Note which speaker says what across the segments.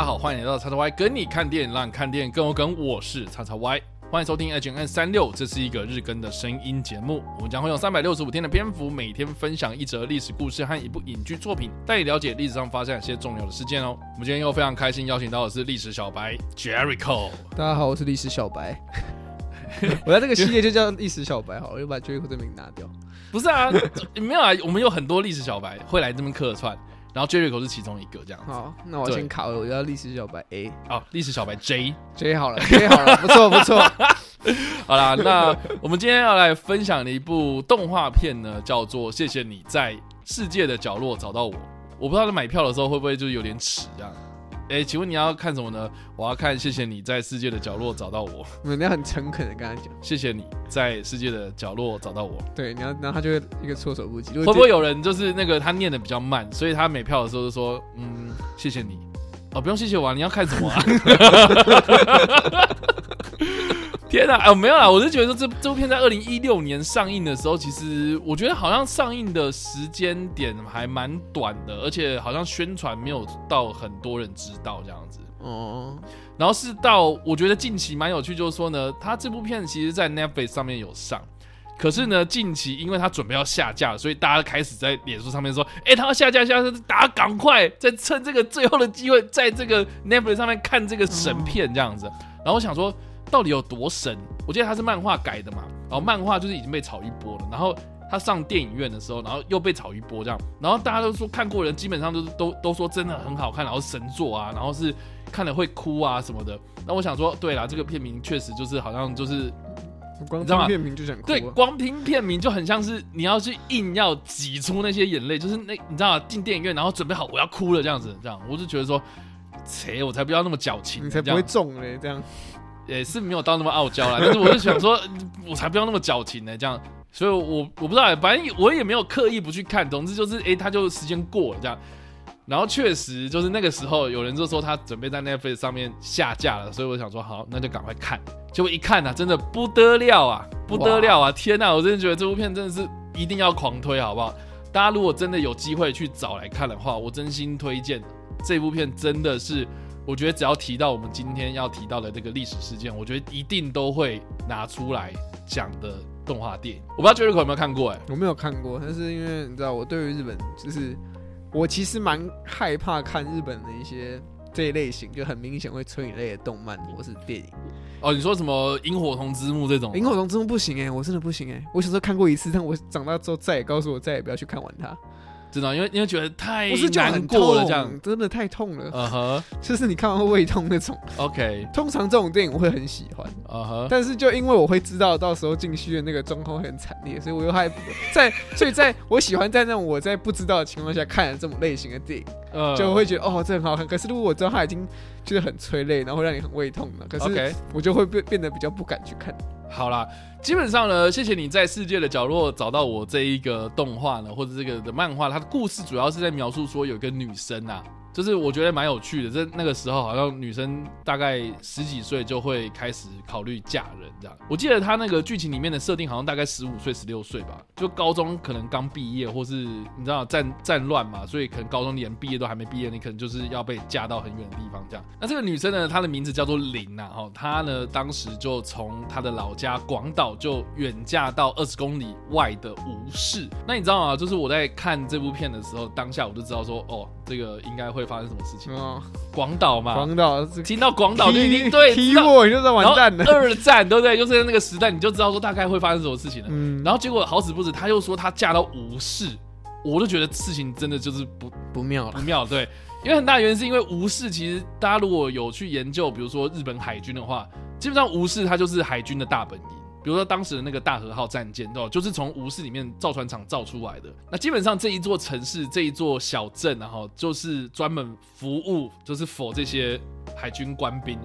Speaker 1: 家好，欢迎来到叉叉 Y 跟你看电影，让你看电影更有梗。我是叉叉 Y，欢迎收听 H N 三六，这是一个日更的声音节目。我们将会用三百六十五天的篇幅，每天分享一则历史故事和一部影剧作品，带你了解历史上发生哪些重要的事件哦。我们今天又非常开心，邀请到的是历史小白 Jericho。
Speaker 2: 大家好，我是历史小白。我在这个系列就叫历史小白，好，我就把 Jericho 这名拿掉。
Speaker 1: 不是啊，没有啊，我们有很多历史小白会来这边客串。然后 Jericho 是其中一个这样。
Speaker 2: 好，那我先考了，我要历史小白 A。
Speaker 1: 哦，历史小白 J，J
Speaker 2: 好了，J 好了，不错不错。
Speaker 1: 好啦，那我们今天要来分享的一部动画片呢，叫做《谢谢你在世界的角落找到我》。我不知道在买票的时候会不会就是有点迟这样。哎，请问你要看什么呢？我要看，谢谢你在世界的角落找到我。
Speaker 2: 你要很诚恳的跟他讲，
Speaker 1: 谢谢你在世界的角落找到我。
Speaker 2: 对，你要，然后他就会一个措手不及。
Speaker 1: 会不会有人就是那个他念的比较慢，所以他每票的时候就说，嗯，谢谢你。哦，不用谢谢我，啊，你要看什么啊？天哪！哎，没有啦，我是觉得说这这部片在二零一六年上映的时候，其实我觉得好像上映的时间点还蛮短的，而且好像宣传没有到很多人知道这样子。哦。然后是到我觉得近期蛮有趣，就是说呢，他这部片其实在 Netflix 上面有上，可是呢近期因为他准备要下架，所以大家开始在脸书上面说，哎，他要下架，下架，大家赶快再趁这个最后的机会，在这个 Netflix 上面看这个神片这样子。然后我想说。到底有多神？我记得它是漫画改的嘛，然后漫画就是已经被炒一波了，然后它上电影院的时候，然后又被炒一波这样，然后大家都说看过人基本上都都都说真的很好看，然后神作啊，然后是看了会哭啊什么的。那我想说，对啦，这个片名确实就是好像就是
Speaker 2: 光听片名就想哭，
Speaker 1: 对，光听片名就很像是你要去硬要挤出那些眼泪，就是那你知道进电影院然后准备好我要哭了这样子，这样我就觉得说，切，我才不要那么矫情，
Speaker 2: 你才不会中嘞这样。
Speaker 1: 也是没有到那么傲娇啦，但是我就想说，我才不要那么矫情呢，这样，所以我我不知道，反正我也没有刻意不去看，总之就是，哎，他就时间过了这样，然后确实就是那个时候有人就说他准备在 Netflix 上面下架了，所以我想说好，那就赶快看，结果一看呢，真的不得了啊，不得了啊，天呐，我真的觉得这部片真的是一定要狂推，好不好？大家如果真的有机会去找来看的话，我真心推荐这部片，真的是。我觉得只要提到我们今天要提到的这个历史事件，我觉得一定都会拿出来讲的动画电影。我不知道 e r i c 有没有看过？哎，
Speaker 2: 我没有看过，但是因为你知道，我对于日本就是我其实蛮害怕看日本的一些这一类型，就很明显会催你泪的动漫或是电影。
Speaker 1: 哦，你说什么《萤火虫之墓》这种？
Speaker 2: 《萤火虫之墓》不行哎，我真的不行哎。我小时候看过一次，但我长大之后再也告诉我再也不要去看完它。
Speaker 1: 知道，因为因为觉得太难过了，这样
Speaker 2: 真的太痛了。嗯哼，就是你看完会胃痛那种。
Speaker 1: OK，
Speaker 2: 通常这种电影我会很喜欢。嗯哼，但是就因为我会知道到时候进去的那个状况会很惨烈，所以我又害在，所以在我喜欢在那种我在不知道的情况下看这种类型的电影，就会觉得哦这很好看。可是如果我知道它已经就是很催泪，然后会让你很胃痛了，可是我就会变变得比较不敢去看。
Speaker 1: 好啦，基本上呢，谢谢你在世界的角落找到我这一个动画呢，或者这个的漫画，它的故事主要是在描述说有个女生啊。就是我觉得蛮有趣的，在那个时候好像女生大概十几岁就会开始考虑嫁人这样。我记得他那个剧情里面的设定好像大概十五岁、十六岁吧，就高中可能刚毕业，或是你知道战战乱嘛，所以可能高中连毕业都还没毕业，你可能就是要被嫁到很远的地方这样。那这个女生呢，她的名字叫做林呐，哈，她呢当时就从她的老家广岛就远嫁到二十公里外的吴市。那你知道吗？就是我在看这部片的时候，当下我就知道说，哦。这个应该会发生什么事情？广岛嘛，
Speaker 2: 广岛
Speaker 1: 听到广岛就一定对，
Speaker 2: 踢我就在完蛋了。
Speaker 1: 二战对不对？就是那个时代，你就知道说大概会发生什么事情了。嗯，然后结果好死不死，他又说他嫁到吴氏，我就觉得事情真的就是不
Speaker 2: 不妙了
Speaker 1: 不妙。对，因为很大原因是因为吴氏其实大家如果有去研究，比如说日本海军的话，基本上吴氏它就是海军的大本营。比如说当时的那个大和号战舰，哦，就是从吴市里面造船厂造出来的。那基本上这一座城市、这一座小镇，然后就是专门服务，就是否这些海军官兵，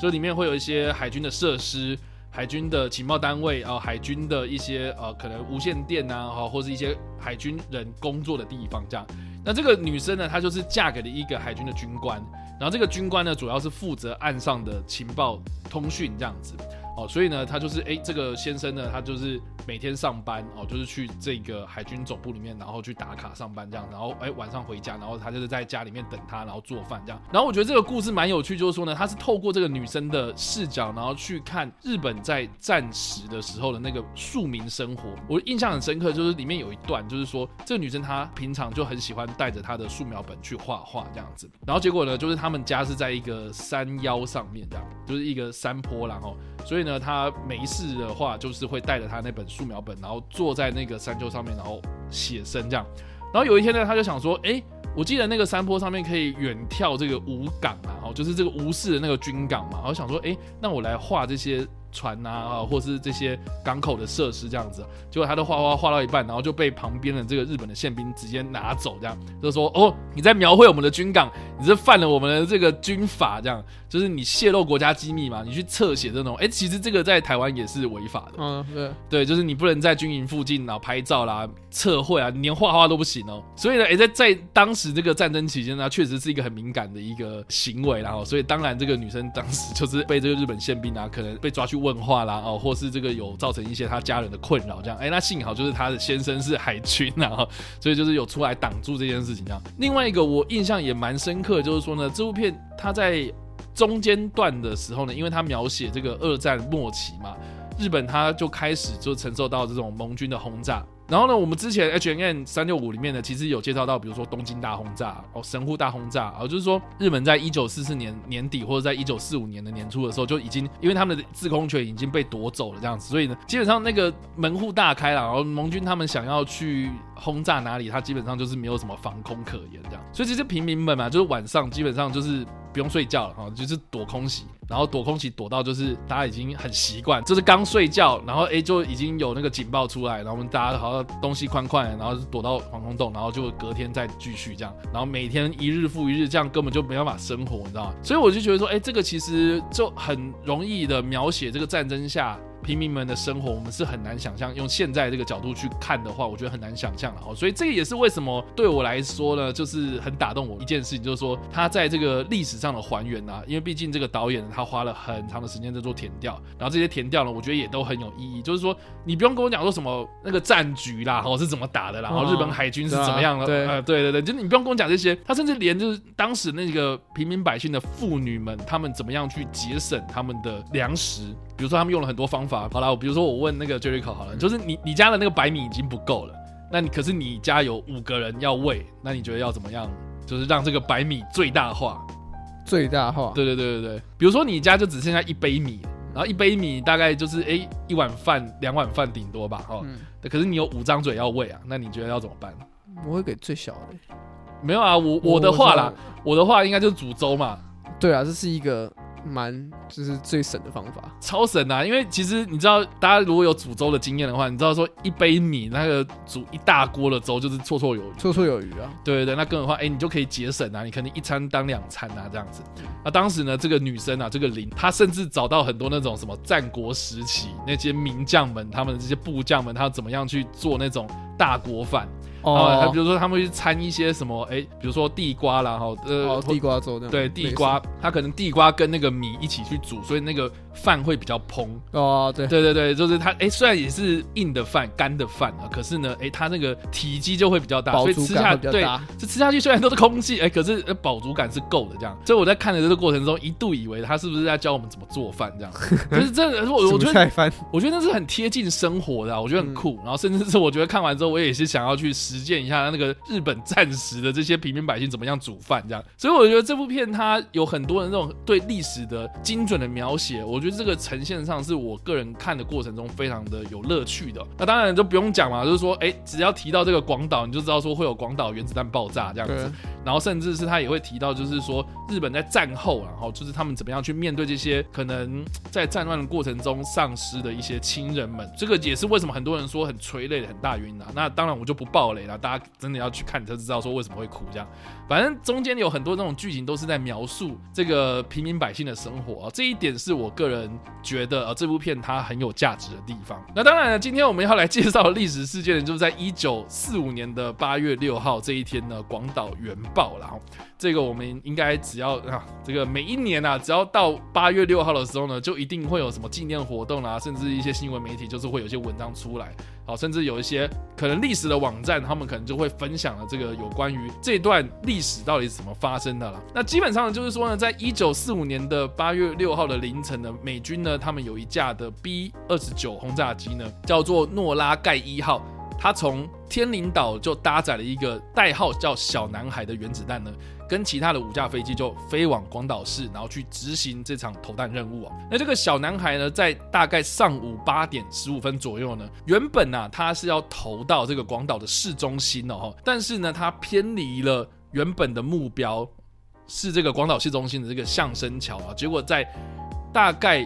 Speaker 1: 就里面会有一些海军的设施、海军的情报单位啊、海军的一些呃可能无线电啊，哈，或是一些海军人工作的地方这样。那这个女生呢，她就是嫁给了一个海军的军官，然后这个军官呢，主要是负责岸上的情报通讯这样子。哦，所以呢，他就是哎，这个先生呢，他就是每天上班哦，就是去这个海军总部里面，然后去打卡上班这样，然后哎晚上回家，然后他就是在家里面等他，然后做饭这样。然后我觉得这个故事蛮有趣，就是说呢，他是透过这个女生的视角，然后去看日本在战时的时候的那个庶民生活。我印象很深刻，就是里面有一段，就是说这个女生她平常就很喜欢带着她的素描本去画画这样子。然后结果呢，就是他们家是在一个山腰上面这样，就是一个山坡，然后。所以呢，他没事的话，就是会带着他那本素描本，然后坐在那个山丘上面，然后写生这样。然后有一天呢，他就想说，哎，我记得那个山坡上面可以远眺这个吴港啊，哦，就是这个吴氏的那个军港嘛。然后想说，哎，那我来画这些。船呐啊，或是这些港口的设施这样子，结果他都画画画到一半，然后就被旁边的这个日本的宪兵直接拿走，这样就说哦，你在描绘我们的军港，你是犯了我们的这个军法，这样就是你泄露国家机密嘛，你去侧写这种，哎，其实这个在台湾也是违法的，嗯，对，对，就是你不能在军营附近然后拍照啦、测绘啊，你连画画都不行哦。所以呢，哎，在在当时这个战争期间呢，确实是一个很敏感的一个行为，然后所以当然这个女生当时就是被这个日本宪兵啊，可能被抓去。问话啦哦，或是这个有造成一些她家人的困扰，这样哎，那幸好就是她的先生是海军，然后所以就是有出来挡住这件事情这样。另外一个我印象也蛮深刻，就是说呢，这部片它在中间段的时候呢，因为它描写这个二战末期嘛，日本它就开始就承受到这种盟军的轰炸。然后呢，我们之前 H N N 三六五里面呢，其实有介绍到，比如说东京大轰炸哦，神户大轰炸啊，就是说日本在一九四四年年底或者在一九四五年的年初的时候，就已经因为他们的制空权已经被夺走了这样子，所以呢，基本上那个门户大开了，然后盟军他们想要去轰炸哪里，他基本上就是没有什么防空可言这样，所以其实平民们嘛，就是晚上基本上就是不用睡觉了哈，就是躲空袭。然后躲空袭躲到就是大家已经很习惯，就是刚睡觉，然后哎就已经有那个警报出来，然后我们大家好像东西宽宽，然后躲到防空洞，然后就隔天再继续这样，然后每天一日复一日，这样根本就没办法生活，你知道吗？所以我就觉得说，哎，这个其实就很容易的描写这个战争下。平民们的生活，我们是很难想象。用现在这个角度去看的话，我觉得很难想象了哦。所以这个也是为什么对我来说呢，就是很打动我一件事情，就是说他在这个历史上的还原啊，因为毕竟这个导演他花了很长的时间在做填调，然后这些填调呢，我觉得也都很有意义。就是说，你不用跟我讲说什么那个战局啦，哦是怎么打的，然后日本海军是怎么样的，呃，对对对，就你不用跟我讲这些。他甚至连就是当时那个平民百姓的妇女们，他们怎么样去节省他们的粮食。比如说他们用了很多方法，好了，我比如说我问那个 Jericho 好了，就是你你家的那个白米已经不够了，那你可是你家有五个人要喂，那你觉得要怎么样？就是让这个白米最大化，
Speaker 2: 最大化？
Speaker 1: 对对对对对。比如说你家就只剩下一杯米，然后一杯米大概就是哎一碗饭两碗饭顶多吧，哦，可是你有五张嘴要喂啊，那你觉得要怎么办？
Speaker 2: 我会给最小的。
Speaker 1: 没有啊，我我的话啦，我的话应该就是煮粥嘛。
Speaker 2: 对啊，这是一个。蛮就是最省的方法，
Speaker 1: 超省啊！因为其实你知道，大家如果有煮粥的经验的话，你知道说一杯米那个煮一大锅的粥就是绰绰有余，
Speaker 2: 绰绰有余啊！
Speaker 1: 对对对，那更何况哎，你就可以节省啊，你肯定一餐当两餐啊这样子。那当时呢，这个女生啊，这个林，她甚至找到很多那种什么战国时期那些名将们，他们这些部将们，他怎么样去做那种大锅饭。哦，他比如说他们会掺一些什么，哎，比如说地瓜啦，哈，
Speaker 2: 呃，地瓜粥的，
Speaker 1: 对，地瓜，他可能地瓜跟那个米一起去煮，所以那个。饭会比较蓬
Speaker 2: 哦，对
Speaker 1: 对对对，就是它哎，虽然也是硬的饭、干的饭啊，可是呢，哎，它那个体积就会比较大，
Speaker 2: 所以吃下对，
Speaker 1: 这吃下去虽然都是空气，哎，可是饱足感是够的这样。所以我在看的这个过程中，一度以为他是不是在教我们怎么做饭这样。可是这我我觉得我觉得那是很贴近生活的，我觉得很酷。然后甚至是我觉得看完之后，我也是想要去实践一下那个日本战时的这些平民百姓怎么样煮饭这样。所以我觉得这部片它有很多的那种对历史的精准的描写，我觉得这个呈现。上是我个人看的过程中非常的有乐趣的。那当然就不用讲嘛，就是说，哎，只要提到这个广岛，你就知道说会有广岛原子弹爆炸这样子。然后甚至是他也会提到，就是说日本在战后，然后就是他们怎么样去面对这些可能在战乱的过程中丧失的一些亲人们。这个也是为什么很多人说很催泪的很大原因啊。那当然我就不爆雷雷了，大家真的要去看才知道说为什么会哭这样。反正中间有很多那种剧情都是在描述这个平民百姓的生活啊，这一点是我个人觉得啊这部片它很有价值的地方。那当然了，今天我们要来介绍的历史事件，就是在一九四五年的八月六号这一天呢，广岛原爆了。这个我们应该只要啊，这个每一年啊，只要到八月六号的时候呢，就一定会有什么纪念活动啊，甚至一些新闻媒体就是会有些文章出来，好，甚至有一些可能历史的网站，他们可能就会分享了这个有关于这段历史到底是怎么发生的了。那基本上，就是说呢，在一九四五年的八月六号的凌晨呢，美军呢，他们有一架的 B 二十九轰炸机呢，叫做诺拉盖一号，它从天灵岛就搭载了一个代号叫小男孩的原子弹呢。跟其他的五架飞机就飞往广岛市，然后去执行这场投弹任务啊。那这个小男孩呢，在大概上午八点十五分左右呢，原本呢他是要投到这个广岛的市中心哦，但是呢他偏离了原本的目标，是这个广岛市中心的这个象声桥啊，结果在大概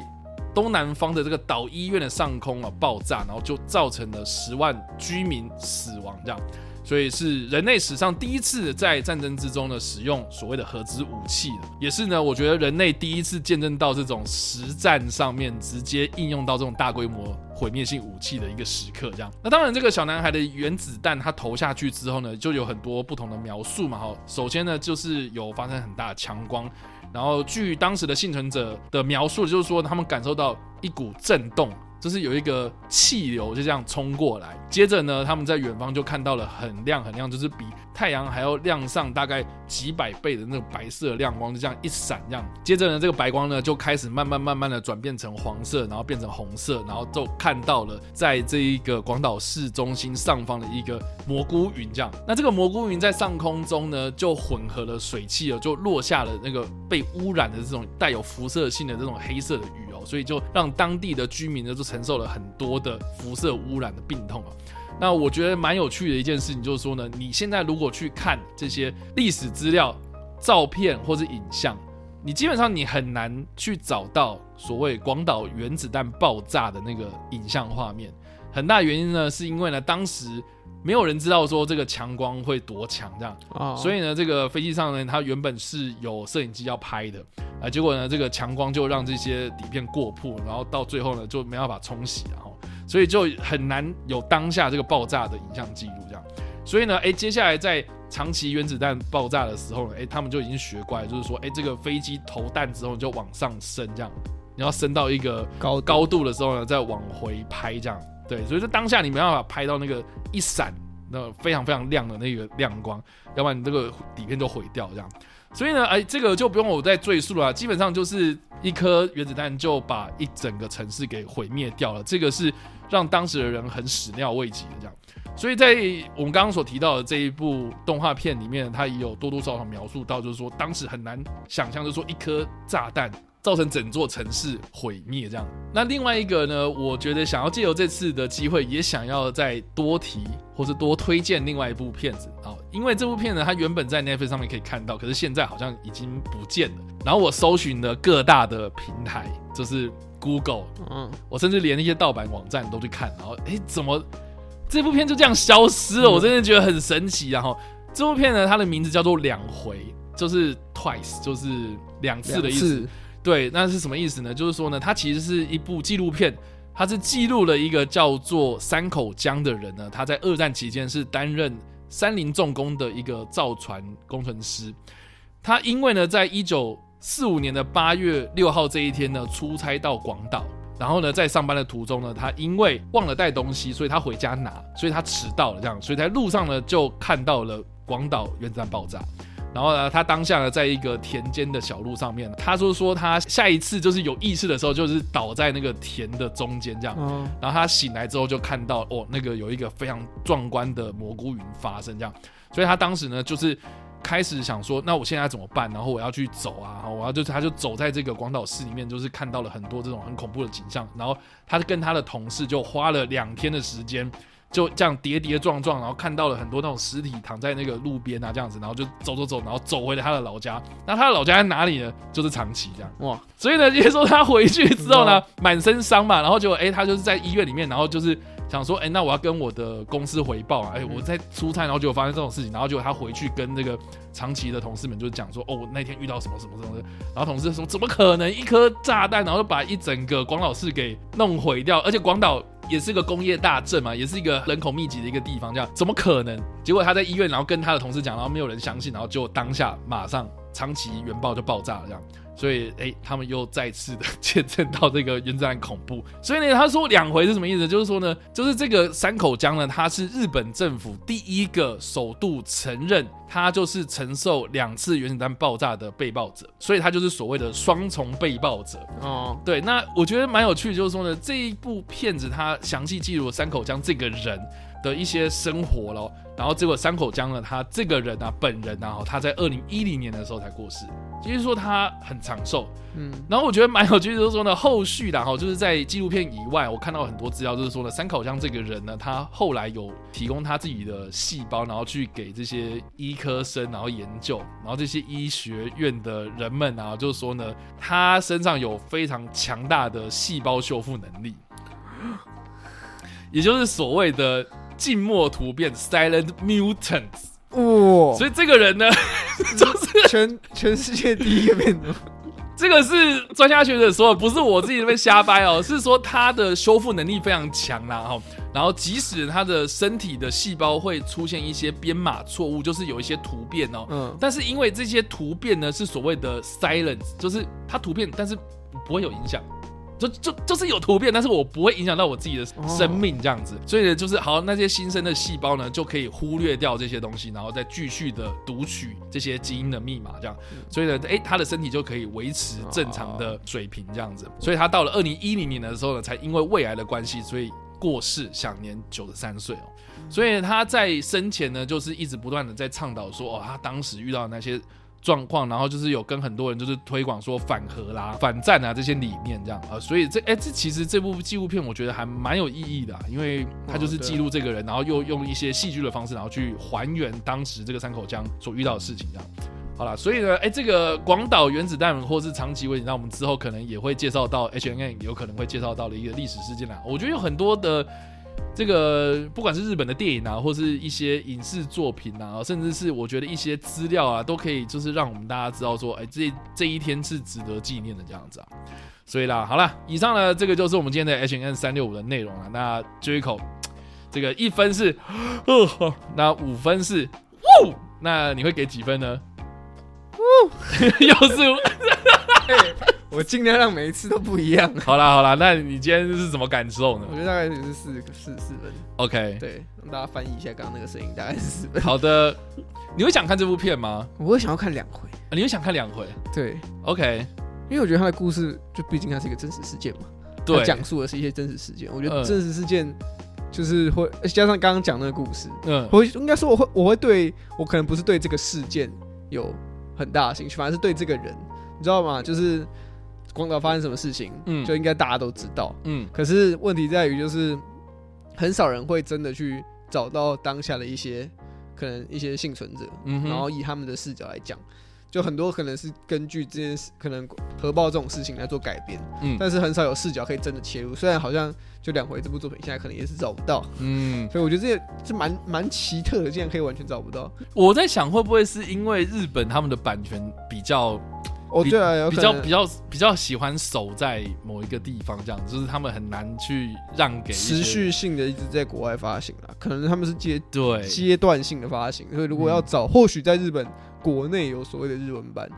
Speaker 1: 东南方的这个岛医院的上空啊爆炸，然后就造成了十万居民死亡这样。所以是人类史上第一次在战争之中呢使用所谓的核子武器的，也是呢，我觉得人类第一次见证到这种实战上面直接应用到这种大规模毁灭性武器的一个时刻。这样，那当然这个小男孩的原子弹他投下去之后呢，就有很多不同的描述嘛。哈，首先呢就是有发生很大的强光，然后据当时的幸存者的描述，就是说他们感受到一股震动。就是有一个气流就这样冲过来，接着呢，他们在远方就看到了很亮很亮，就是比太阳还要亮上大概几百倍的那种白色亮光，就这样一闪，这样。接着呢，这个白光呢就开始慢慢慢慢的转变成黄色，然后变成红色，然后就看到了在这一个广岛市中心上方的一个蘑菇云，这样。那这个蘑菇云在上空中呢，就混合了水汽了，就落下了那个被污染的这种带有辐射性的这种黑色的雨哦，所以就让当地的居民呢就成。承受了很多的辐射污染的病痛啊，那我觉得蛮有趣的一件事情就是说呢，你现在如果去看这些历史资料、照片或者影像，你基本上你很难去找到所谓广岛原子弹爆炸的那个影像画面。很大原因呢，是因为呢当时没有人知道说这个强光会多强这样，所以呢这个飞机上呢它原本是有摄影机要拍的。啊，结果呢，这个强光就让这些底片过曝，然后到最后呢，就没办法冲洗，然后，所以就很难有当下这个爆炸的影像记录，这样。所以呢，哎，接下来在长崎原子弹爆炸的时候呢，哎，他们就已经学乖，就是说，哎，这个飞机投弹之后就往上升，这样，你要升到一个高高度的时候呢，再往回拍，这样，对，所以说当下你没办法拍到那个一闪，那非常非常亮的那个亮光，要不然你这个底片就毁掉，这样。所以呢，哎，这个就不用我再赘述了，基本上就是一颗原子弹就把一整个城市给毁灭掉了，这个是让当时的人很始料未及的这样。所以在我们刚刚所提到的这一部动画片里面，它也有多多少少描述到，就是说当时很难想象，就是说一颗炸弹。造成整座城市毁灭，这样。那另外一个呢？我觉得想要借由这次的机会，也想要再多提或是多推荐另外一部片子啊。因为这部片呢，它原本在 Netflix 上面可以看到，可是现在好像已经不见了。然后我搜寻了各大的平台，就是 Google，嗯，我甚至连那些盗版网站都去看，然后哎，怎么这部片就这样消失了？我真的觉得很神奇。然后这部片呢，它的名字叫做两回，就是 Twice，就是两次的意思。对，那是什么意思呢？就是说呢，它其实是一部纪录片，它是记录了一个叫做山口江的人呢，他在二战期间是担任三菱重工的一个造船工程师。他因为呢，在一九四五年的八月六号这一天呢，出差到广岛，然后呢，在上班的途中呢，他因为忘了带东西，所以他回家拿，所以他迟到了，这样，所以在路上呢，就看到了广岛原子弹爆炸。然后呢，他当下呢，在一个田间的小路上面，他说说他下一次就是有意识的时候，就是倒在那个田的中间这样。然后他醒来之后就看到哦，那个有一个非常壮观的蘑菇云发生这样。所以他当时呢，就是开始想说，那我现在怎么办？然后我要去走啊，我要就是他就走在这个广岛市里面，就是看到了很多这种很恐怖的景象。然后他跟他的同事就花了两天的时间。就这样跌跌撞撞，然后看到了很多那种尸体躺在那个路边啊，这样子，然后就走走走，然后走回了他的老家。那他的老家在哪里呢？就是长崎这样。哇！所以呢，也说他回去之后呢，满身伤嘛，然后就哎，他就是在医院里面，然后就是想说，哎，那我要跟我的公司回报啊，哎，我在出差，然后结果发生这种事情，然后结果他回去跟那个长崎的同事们就讲说，哦，我那天遇到什么什么什么的，然后同事说，怎么可能一颗炸弹，然后就把一整个广岛市给弄毁掉，而且广岛也是个工业大镇嘛，也是一个人口密集的一个地方，这样怎么可能？结果他在医院，然后跟他的同事讲，然后没有人相信，然后就当下马上长崎原爆就爆炸了，这样。所以，哎，他们又再次的 见证到这个原子弹恐怖。所以呢，他说两回是什么意思？就是说呢，就是这个山口江呢，他是日本政府第一个首度承认他就是承受两次原子弹爆炸的被爆者，所以他就是所谓的双重被爆者。哦，对，那我觉得蛮有趣，就是说呢，这一部片子它详细记录了山口江这个人。的一些生活咯。然后结果山口江呢，他这个人啊，本人啊，他在二零一零年的时候才过世，就是说他很长寿，嗯，然后我觉得蛮有趣，就是说呢，后续的哈，就是在纪录片以外，我看到很多资料，就是说呢，山口江这个人呢，他后来有提供他自己的细胞，然后去给这些医科生，然后研究，然后这些医学院的人们啊，就是说呢，他身上有非常强大的细胞修复能力，也就是所谓的。静默突变 （Silent Mutants） 哇，所以这个人呢，
Speaker 2: 就是全全世界第一个变种。
Speaker 1: 这个是专家学者说，不是我自己那边瞎掰哦，是说他的修复能力非常强啦哈。然后即使他的身体的细胞会出现一些编码错误，就是有一些突变哦，嗯，但是因为这些突变呢是所谓的 silence，就是它突变，但是不会有影响。就就就是有突变，但是我不会影响到我自己的生命这样子，所以呢，就是好那些新生的细胞呢，就可以忽略掉这些东西，然后再继续的读取这些基因的密码，这样，所以呢，哎，他的身体就可以维持正常的水平这样子，所以他到了二零一零年的时候呢，才因为胃癌的关系，所以过世，享年九十三岁哦，所以他在生前呢，就是一直不断的在倡导说，哦，他当时遇到那些。状况，然后就是有跟很多人就是推广说反核啦、反战啊这些理念这样啊，所以这哎这其实这部纪录片我觉得还蛮有意义的，因为它就是记录这个人，然后又用一些戏剧的方式，然后去还原当时这个山口江所遇到的事情这样。好了，所以呢，哎，这个广岛原子弹或是长崎危机，那我们之后可能也会介绍到 H N N 有可能会介绍到的一个历史事件啦。我觉得有很多的。这个不管是日本的电影啊，或是一些影视作品啊，甚至是我觉得一些资料啊，都可以就是让我们大家知道说，哎，这这一天是值得纪念的这样子啊。所以啦，好了，以上呢，这个就是我们今天的 H N 三六五的内容了。那追一口，这个一分是，哦，那五分是，呜，那你会给几分呢？呜，又是。
Speaker 2: 我尽量让每一次都不一样。
Speaker 1: 好啦好啦，那你今天是怎么感受呢？
Speaker 2: 我觉得大概也是四四四分。
Speaker 1: OK，
Speaker 2: 对，让大家翻译一下刚刚那个声音，大概是四分。
Speaker 1: 好的，你会想看这部片吗？
Speaker 2: 我会想要看两回。
Speaker 1: 你会想看两回？
Speaker 2: 对
Speaker 1: ，OK，
Speaker 2: 因为我觉得他的故事就毕竟它是一个真实事件嘛，
Speaker 1: 对，
Speaker 2: 讲述的是一些真实事件。我觉得真实事件就是会加上刚刚讲那个故事，嗯，我应该说我会我会对我可能不是对这个事件有很大的兴趣，反而是对这个人，你知道吗？就是。广岛发生什么事情，嗯，就应该大家都知道，嗯。可是问题在于，就是很少人会真的去找到当下的一些可能一些幸存者，嗯，然后以他们的视角来讲，就很多可能是根据这件事，可能核爆这种事情来做改编，嗯。但是很少有视角可以真的切入，虽然好像就两回这部作品现在可能也是找不到，嗯。所以我觉得这也是蛮蛮奇特的，竟然可以完全找不到。
Speaker 1: 我在想，会不会是因为日本他们的版权比较。
Speaker 2: 哦，对啊，
Speaker 1: 比较比较比较喜欢守在某一个地方，这样就是他们很难去让给
Speaker 2: 持续性的一直在国外发行了，可能他们是阶
Speaker 1: 对
Speaker 2: 阶段性的发行，所以如果要找，或许在日本国内有所谓的日文版、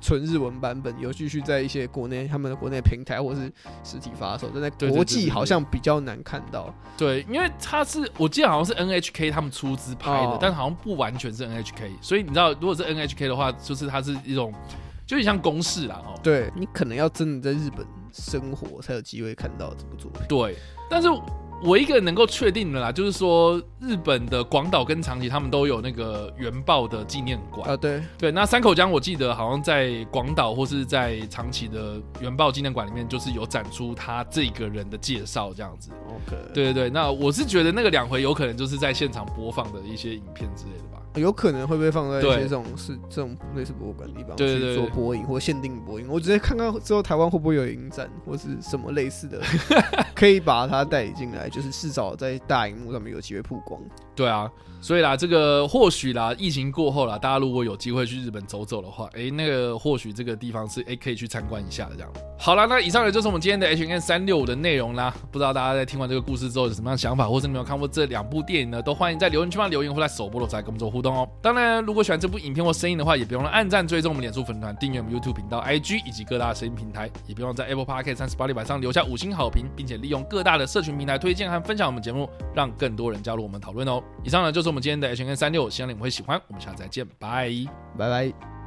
Speaker 2: 纯日文版本，有继续在一些国内他们的国内平台或是实体发售，但在国际好像比较难看到。
Speaker 1: 对，因为它是我记得好像是 NHK 他们出资拍的，但好像不完全是 NHK，所以你知道，如果是 NHK 的话，就是它是一种。就很像公式啦，哦，
Speaker 2: 对你可能要真的在日本生活，才有机会看到这部作品。
Speaker 1: 对，但是我一个能够确定的啦，就是说日本的广岛跟长崎，他们都有那个原爆的纪念馆
Speaker 2: 啊。对
Speaker 1: 对，那三口江我记得好像在广岛或是在长崎的原爆纪念馆里面，就是有展出他这个人的介绍这样子。
Speaker 2: OK，
Speaker 1: 对对对，那我是觉得那个两回有可能就是在现场播放的一些影片之类的吧。
Speaker 2: 有可能会不会放在一些这种是这种类似博物馆地方去做播影或限定播影？我直接看看之后台湾会不会有影展或是什么类似的，可以把它带进来，就是至少在大荧幕上面有机会曝光。
Speaker 1: 对啊，所以啦，这个或许啦，疫情过后啦，大家如果有机会去日本走走的话，哎，那个或许这个地方是哎可以去参观一下的这样。好了，那以上呢就是我们今天的 H N 三六五的内容啦。不知道大家在听完这个故事之后有什么样想法，或是你有看过这两部电影呢？都欢迎在留言区方留言，或在首播的时候跟我们做互动哦。当然，如果喜欢这部影片或声音的话，也别忘了按赞、追踪我们脸书粉团、订阅我们 YouTube 频道、IG 以及各大声音平台，也别忘在 Apple Podcast 三十八里板上留下五星好评，并且利用各大的社群平台推荐和分享我们节目，让更多人加入我们讨论哦。以上呢就是我们今天的 H N 三六，希望你们会喜欢。我们下次再见，拜
Speaker 2: 拜拜。